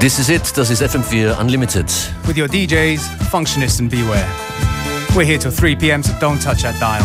This is it, das ist FM4 Unlimited. With your DJs, Functionist and Beware. We're here till 3 pm, so don't touch that dial.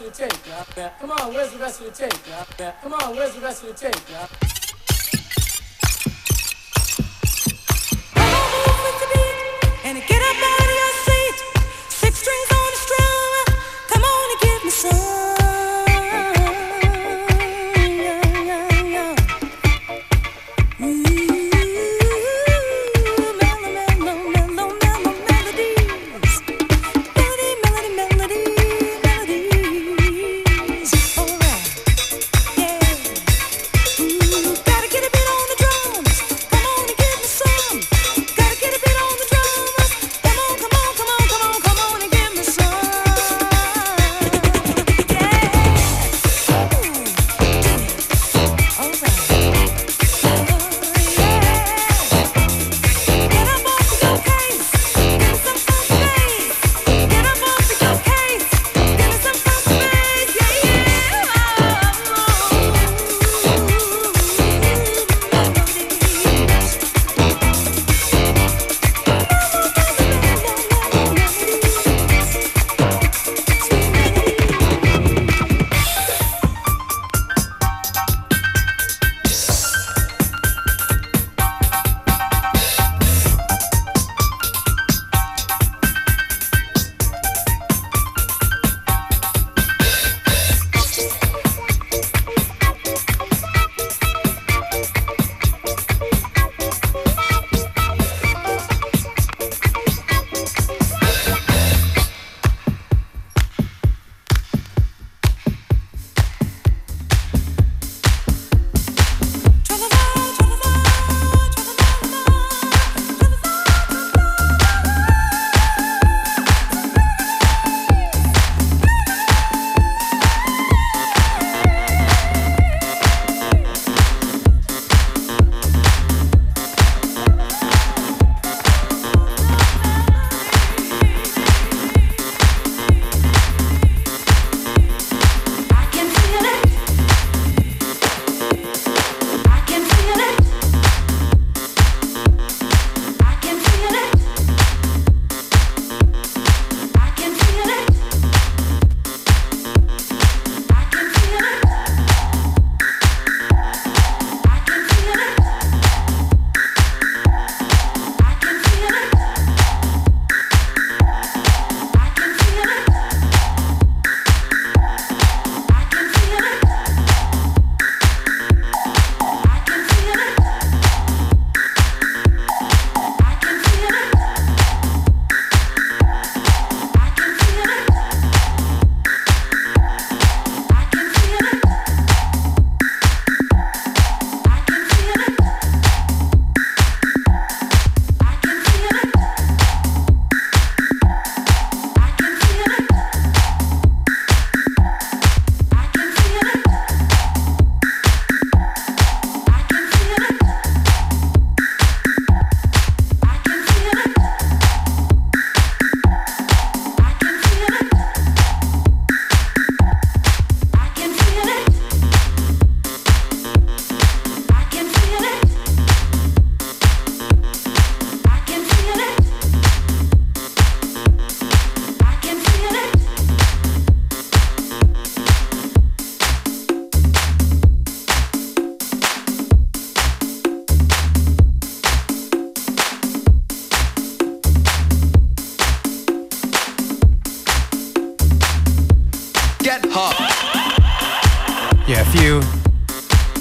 rest of the tape? Come on, where's the rest of the tape? Come on, where's the rest of the tape?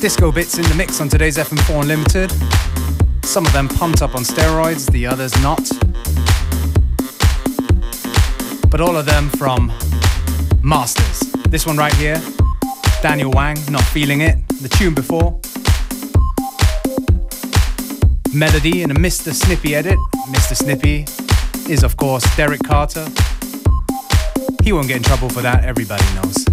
Disco bits in the mix on today's FM4 Unlimited. Some of them pumped up on steroids, the others not. But all of them from Masters. This one right here, Daniel Wang, Not Feeling It. The tune before, Melody in a Mr. Snippy edit. Mr. Snippy is, of course, Derek Carter. He won't get in trouble for that, everybody knows.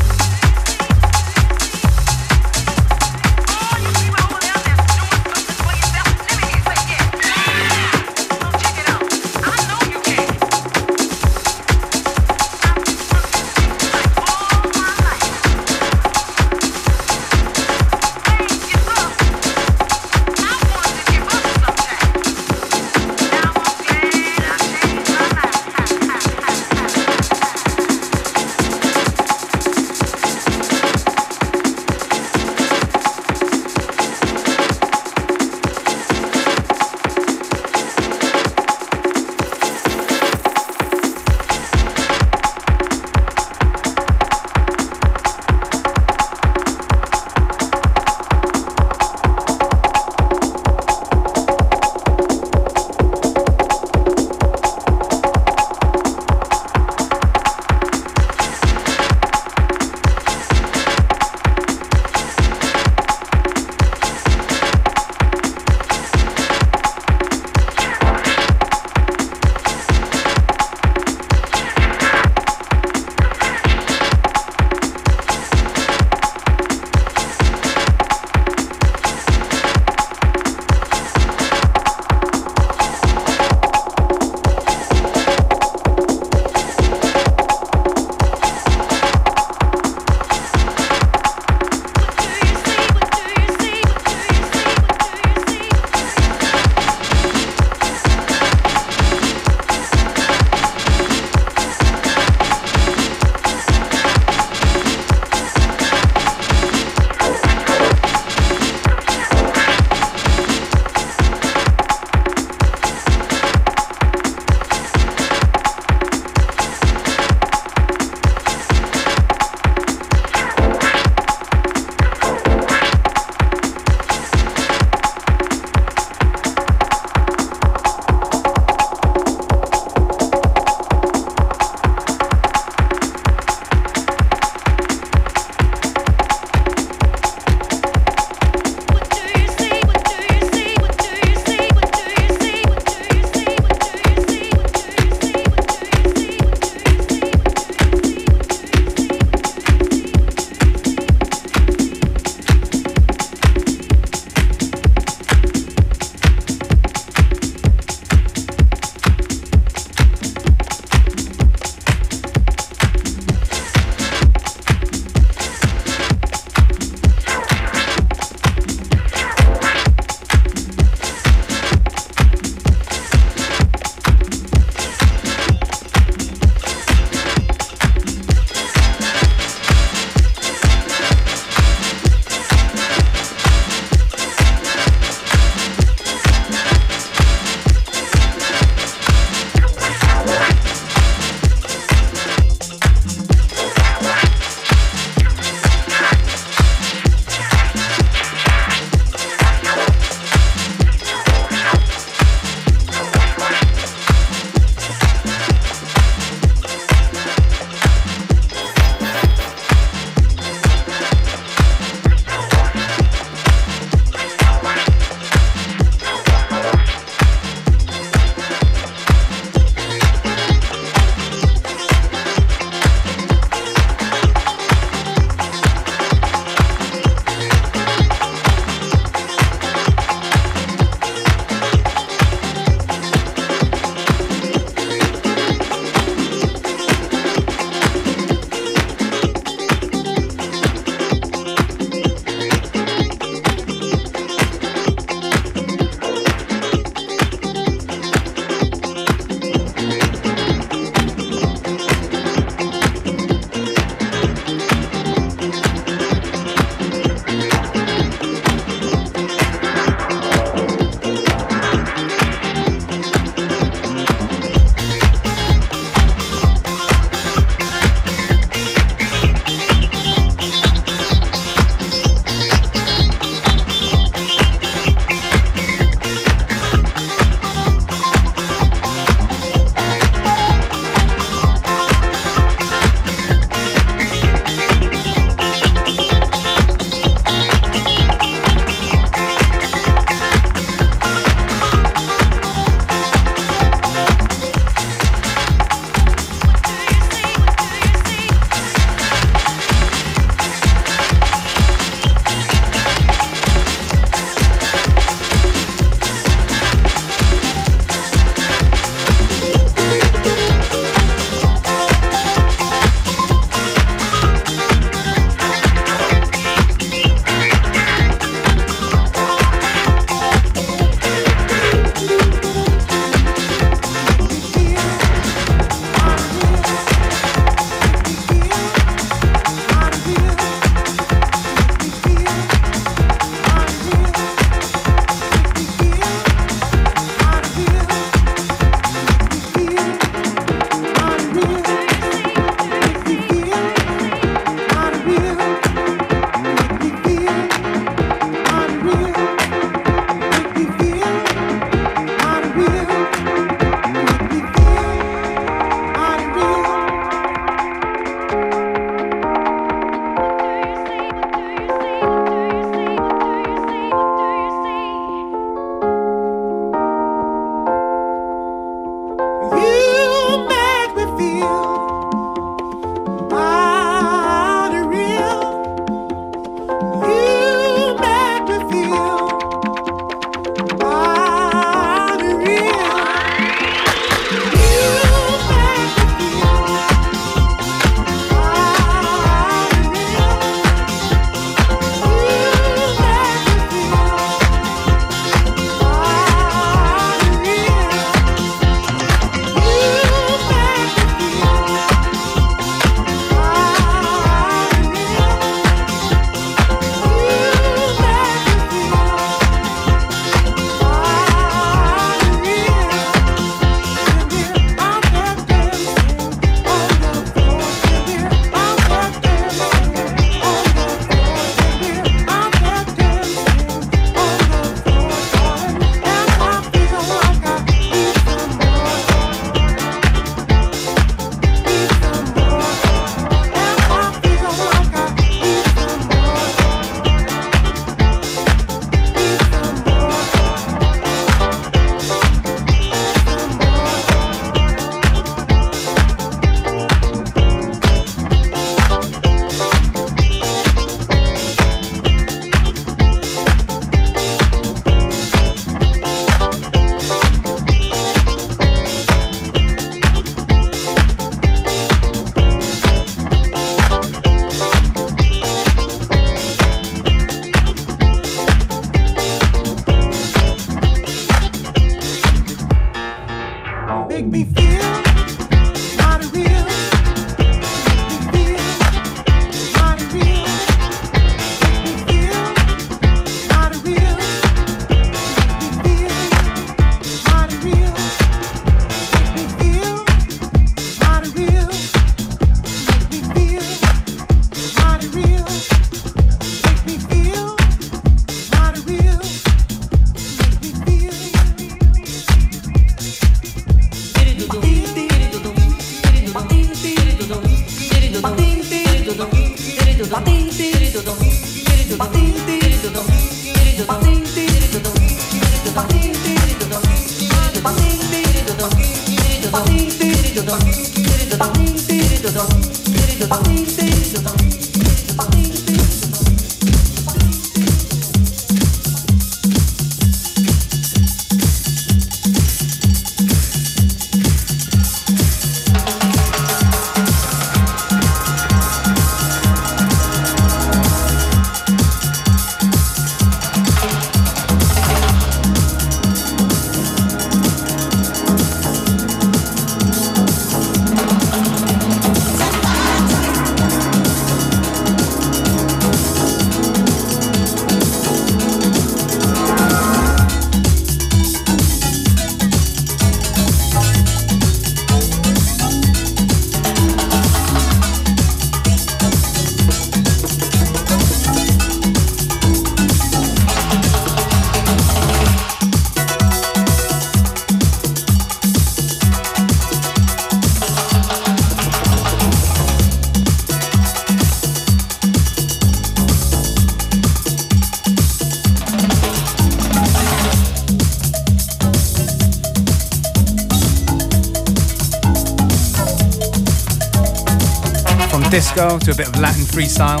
Disco to a bit of Latin freestyle.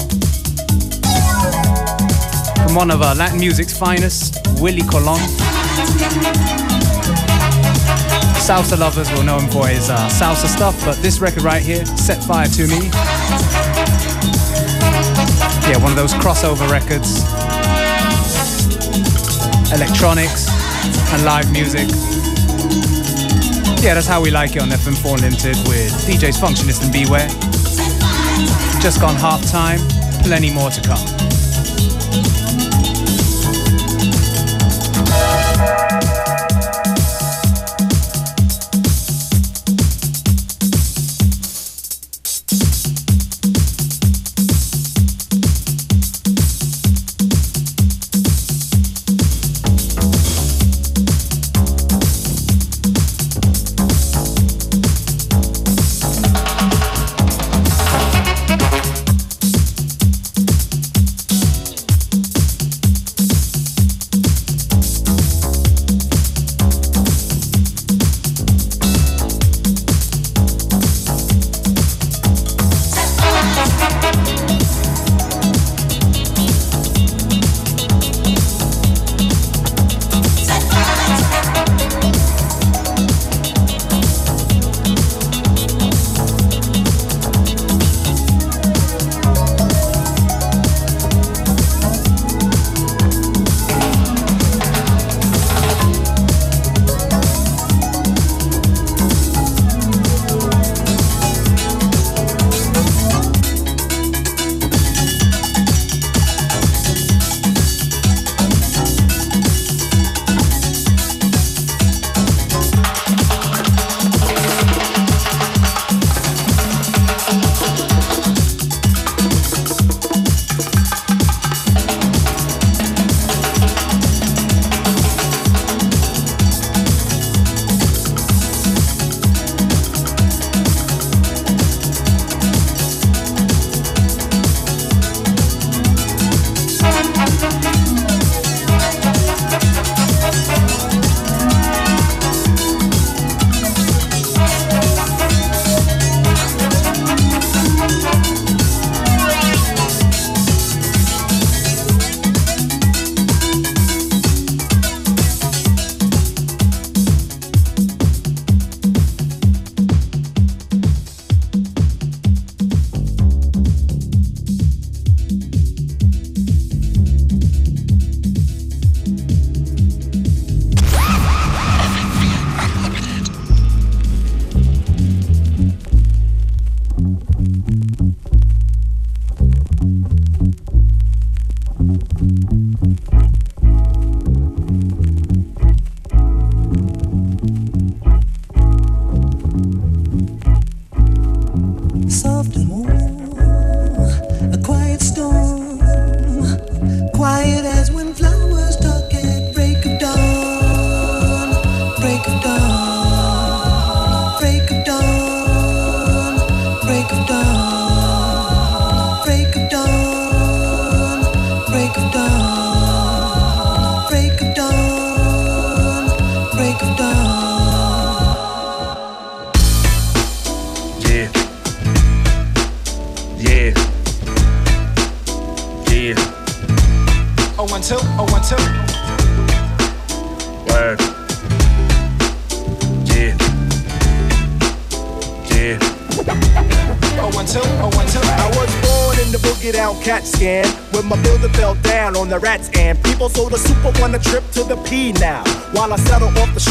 From one of our Latin music's finest, Willie Colon. Salsa lovers will know him for his uh, salsa stuff, but this record right here, Set Fire to Me. Yeah, one of those crossover records. Electronics and live music. Yeah, that's how we like it on FM4 Limited with DJs Functionist and Beware. Just gone half time, plenty more to come.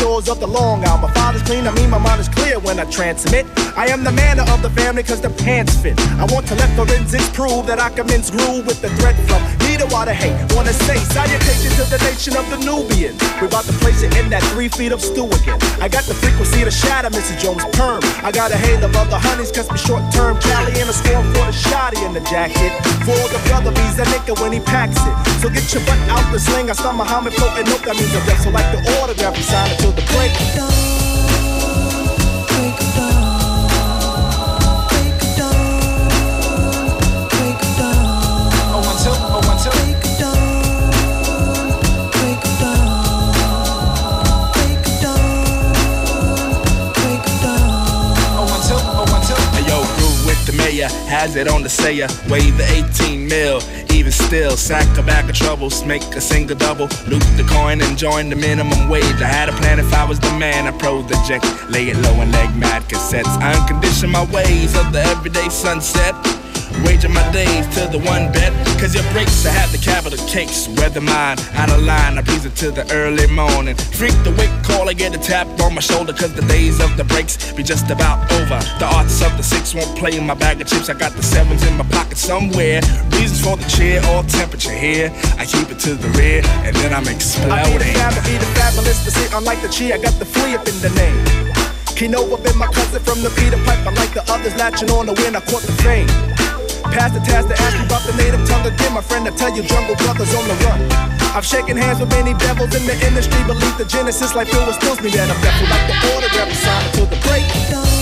Shores of the Long Island, my father's clean, I mean my mind is clear when I transmit. I am the man of the family cause the pants fit. I want to let forensics prove that I commence groove with the threat from neither water hate. Wanna say salutation to the nation of the Nubians. We about to place it in that three feet of stew again. I got the frequency to shatter Mrs. Jones' perm. I got a hail of the honeys, cause me short term Cali and a storm for the shotty in the jacket. For the brother bees a nigga when he packs it. So get your butt out the sling. I saw Muhammad floating, nope, that means a death. So like the autograph, you sign it till the break. Has it on the sayer. Weigh the 18 mil. Even still, sack a bag of troubles, make a single double. Loop the coin and join the minimum wage. I had a plan if I was the man. I project, lay it low and leg mad cassettes. I uncondition my ways of the everyday sunset. Waging my days to the one bet. Cause your breaks, I have the capital cakes. Weather mine, out of line, I breeze it to the early morning. Freak the wake call, I get a tap on my shoulder. Cause the days of the breaks be just about over. The arts of the six won't play in my bag of chips. I got the sevens in my pocket somewhere. Reasons for the cheer or temperature here. I keep it to the rear, and then I'm exploding. I be the fab, I be the fabulous, but see, unlike the chi, I got the flea up in the name. Kino been my cousin from the Peter Pipe. I like the others latching on the win, I caught the fame. Pass the task to ask you about the native tongue again. My friend, I tell you, jungle brothers on the run. I've shaken hands with many devils in the industry. Believe the genesis like Phil was tells me that I'm devil like the autograph sign until the break.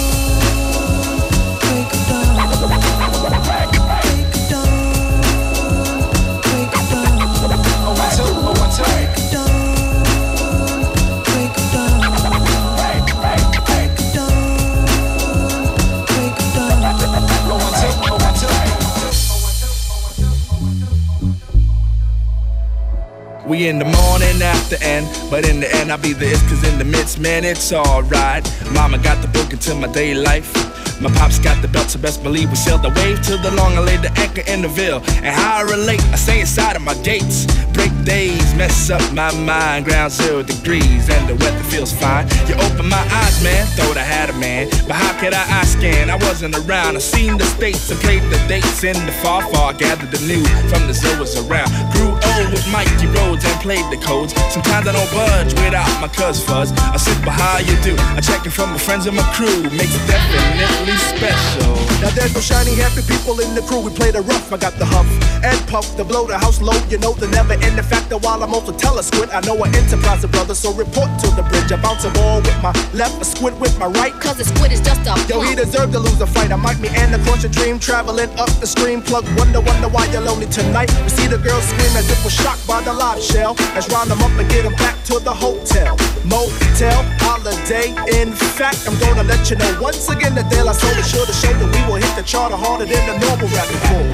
After end, but in the end I'll be the is cause in the midst, man, it's alright. Mama got the book into my day life. My pops got the belt, so best believe we sailed the wave to the long. I laid the anchor in the veil. And how I relate, I stay inside of my gates. Break days, mess up my mind. Ground zero degrees, and the weather feels fine. You open my eyes, man, thought I had a man. But how could I eye scan? I wasn't around. I seen the states and played the dates in the far, far. Gathered the news from the Zoas around. Grew old with Mikey Rhodes and played the codes. Sometimes I don't budge without my cuz fuzz. I sit by how you do. I check it from my friends and my crew. Makes it definitely special. Now there's no shiny happy people in the crew. We play the rough. I got the huff and puff to blow the house low. You know the never end. The fact that while I'm also tell a squid, I know an enterprise of brothers. So report to the bridge. I bounce a ball with my left, a squid with my right. Cause the squid is just a Yo, he deserved to lose a fight. I might me and across your dream, traveling up the stream. Plug wonder, wonder why you're lonely tonight. We see the girls scream as if we're shocked by the live shell. Let's round them up and get them back to the hotel. Motel, holiday. In fact, I'm gonna let you know once again that La Soul is sure to show that we will hit the charter harder than the normal rapping pool.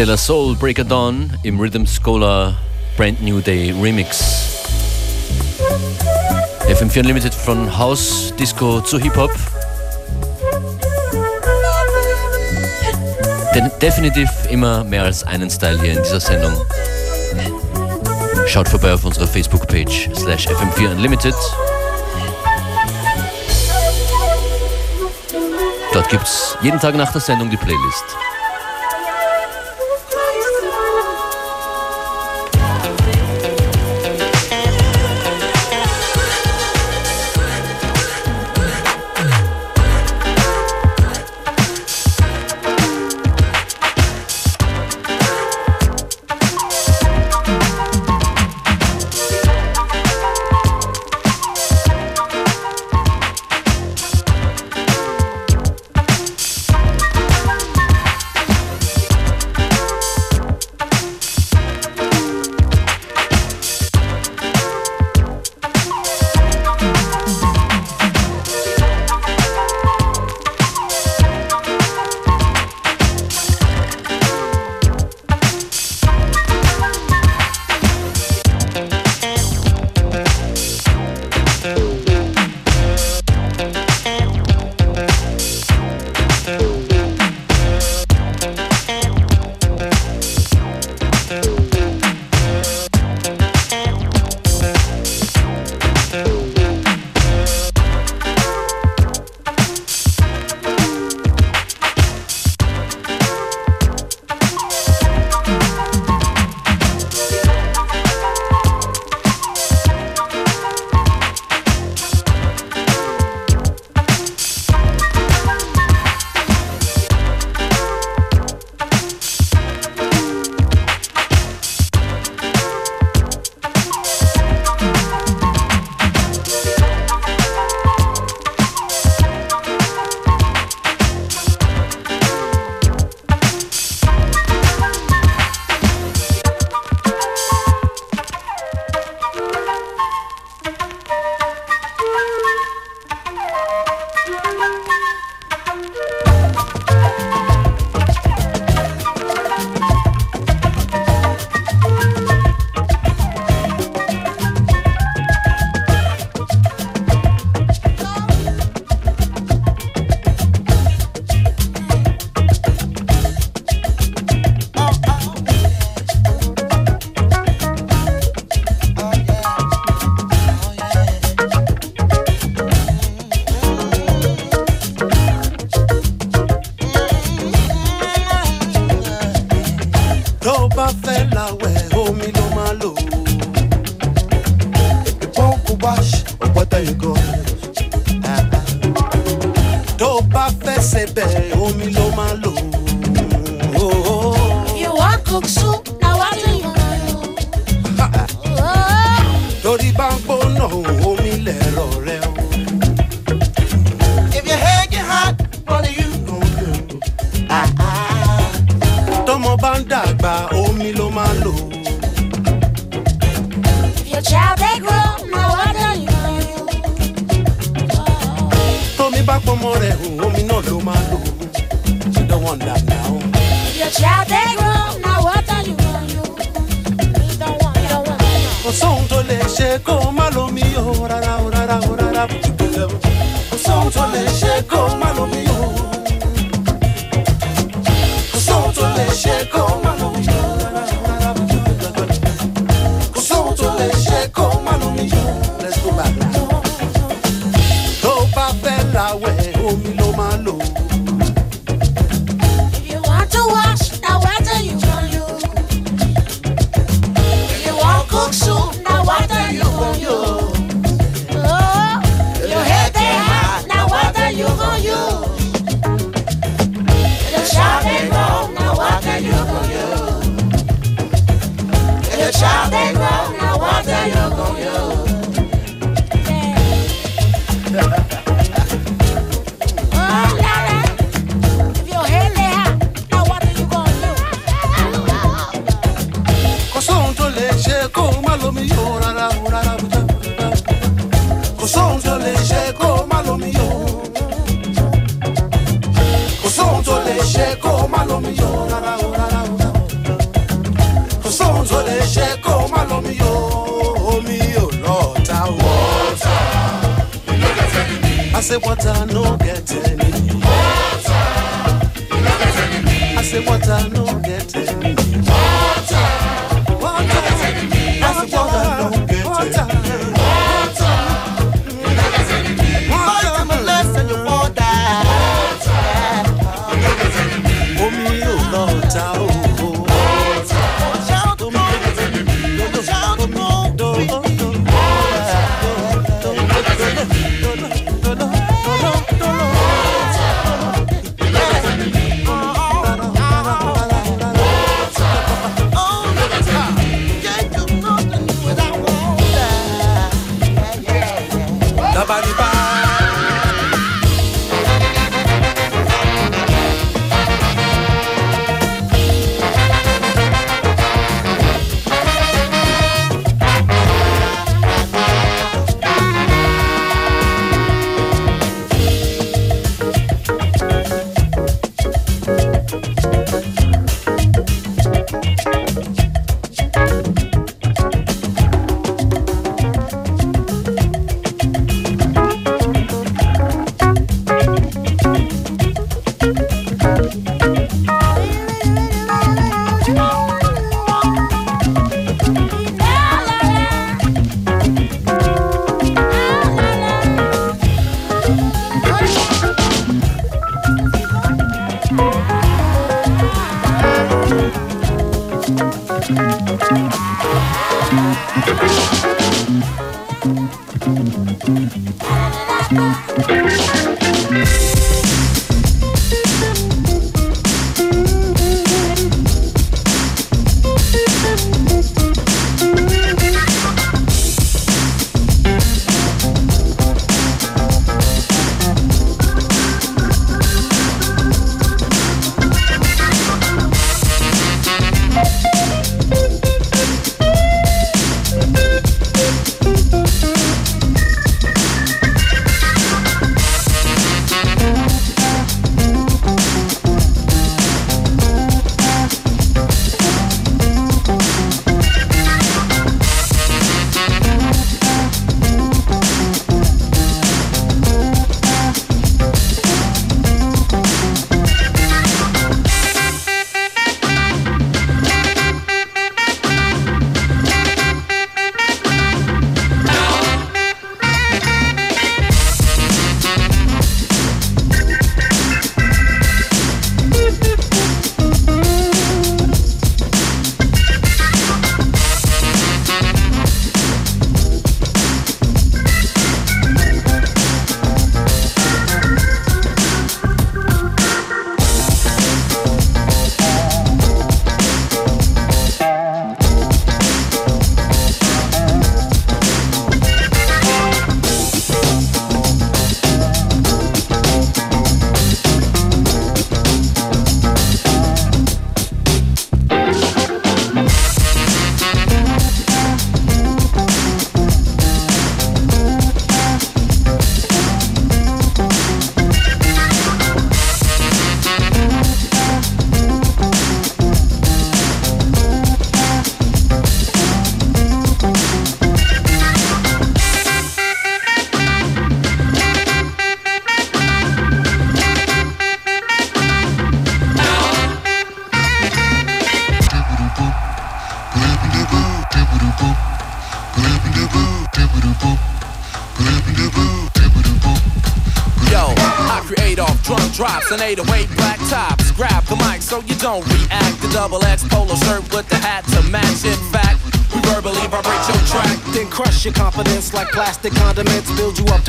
De La Soul Breaker Dawn im Rhythm Scholar Brand New Day Remix. FM4 Unlimited von House Disco zu Hip-Hop. Denn definitiv immer mehr als einen Style hier in dieser Sendung. Schaut vorbei auf unserer Facebook-Page slash FM4 Unlimited. Dort gibt's jeden Tag nach der Sendung die Playlist. Want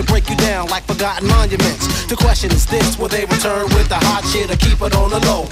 to break you down like forgotten monuments. The question is this will they return with the hot shit or keep it on the low?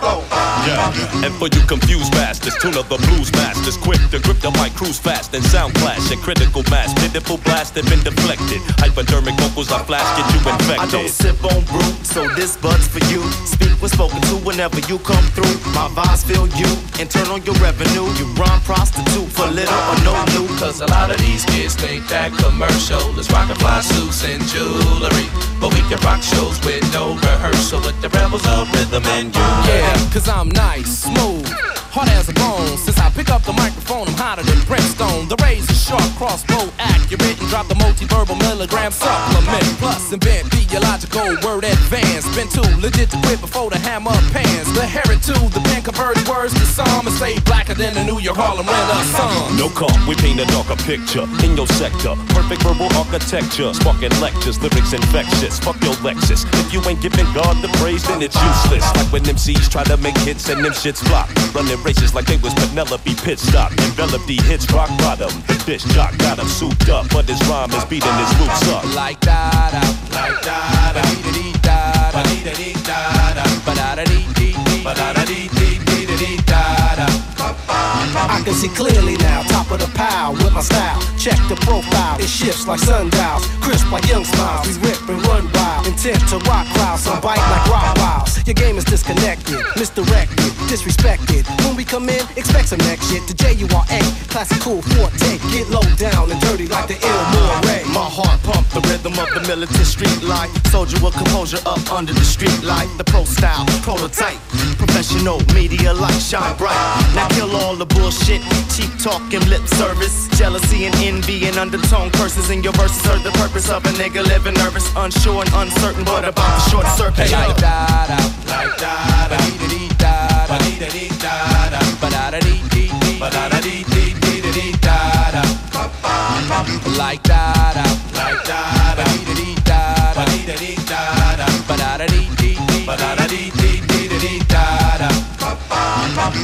Yeah, and for you confused bastards, tune up the blues masters, quick to grip the mic, cruise fast and sound clash and critical mass, pitiful blast have been deflected. Hypodermic vocals I flash, get you infected. I don't sip on brew, so this bud's for you. Speak when spoken to whenever you come through. My vibes feel you and turn on your revenue. You run prostitute for little or no new. Cause a lot of these kids think that commercial is rockin' fly suits and jewelry. But we can rock shows with no rehearsal with the rebels of rhythm and you. Yeah, cause I'm nice, smooth, hard as a bone. Since I pick up the microphone, I'm hotter than brimstone. The razor sharp, crossbow accurate, and drop the multi-verbal milligram supplement. Plus, invent theological word advance. Been too legit to quit before the hammer pans. The heritage, the pen converts words to psalm and stay blacker than the New York Harlem Renaissance. No comp, we paint a darker picture in your sector. Perfect verbal architecture, sparking lectures, lyrics infectious. Fuck your Lexus. If you ain't giving God the praise, then it's useless. Like when MCs try to make hits and them shits flop. Running races like they was Penelope Pitstop. Envelop the hits rock bottom. The dish jock got him souped up, but his rhyme is beating his roots up. Like da da, like da da, dee dee da da, dee dee da da, ba da da dee dee dee, ba da da dee dee dee dee da da. I can see clearly now, top of the pile with my style. Check the profile, it shifts like sundials, crisp like young smiles. We rip and run wild, intent to rock crowds, some bite like rock wiles. Your game is disconnected, misdirected, disrespected. When we come in, expect some next shit. The J U R A, classical forte, get low down and dirty like the ill Moray. My heart pump the rhythm of the militant street life. Soldier with composure up under the street light. The pro style, prototype, professional media light shine bright. Now kill all the bullshit, cheap talk and lip service, jealousy and envy and undertone curses in your verses. are the purpose of a nigga living nervous, unsure and uncertain, but about the short circuit. Like da da, like da da, dee dee da Like da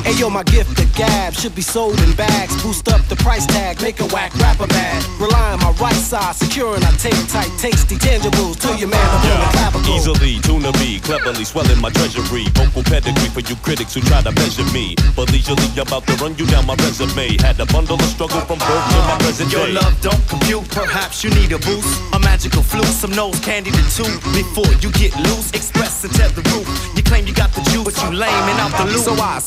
Hey yo, my gift, the gab, should be sold in bags. Boost up the price tag, make a whack rapper mad. Rely on my right side, securing I take tight, tasty tangibles to your man upon the clavicle. Easily, tuna me, cleverly swelling my treasury. Vocal pedigree for you critics who try to measure me. But leisurely, about to run you down my resume. Had a bundle of struggle from birth to my present Your day. love don't compute, perhaps you need a boost. A magical flute, some nose candy to two. Before you get loose, express and tell the roof. You claim you got the juice, but you lame and out the loop. So I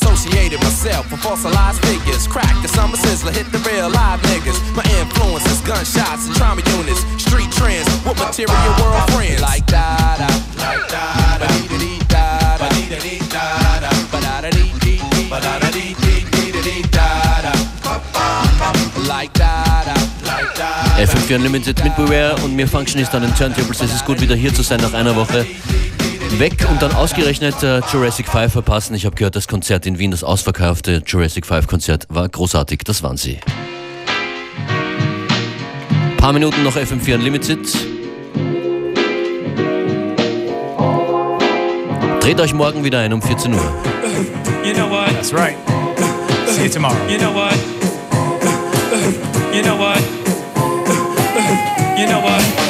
associated myself with fossilized figures. Crack the summer sizzler, hit the real live niggas. My influences, gunshots and trauma units. Street trends with material world friends. Like da da, like da da, dee dee da da, dee dee da da, ba da da dee dee dee, ba da da dee dee dee dee da da. Like da da, like da da. FM4 Unlimited mit Beware und mir Functionist an den Turntables. Es ist gut, wieder hier zu sein nach einer Woche. Weg und dann ausgerechnet äh, Jurassic 5 verpassen. Ich habe gehört, das Konzert in Wien, das ausverkaufte Jurassic 5 Konzert, war großartig. Das waren sie. Paar Minuten noch FM4 Unlimited. Dreht euch morgen wieder ein um 14 Uhr. You know what? That's right. See you tomorrow. You know what? You know what? You know what?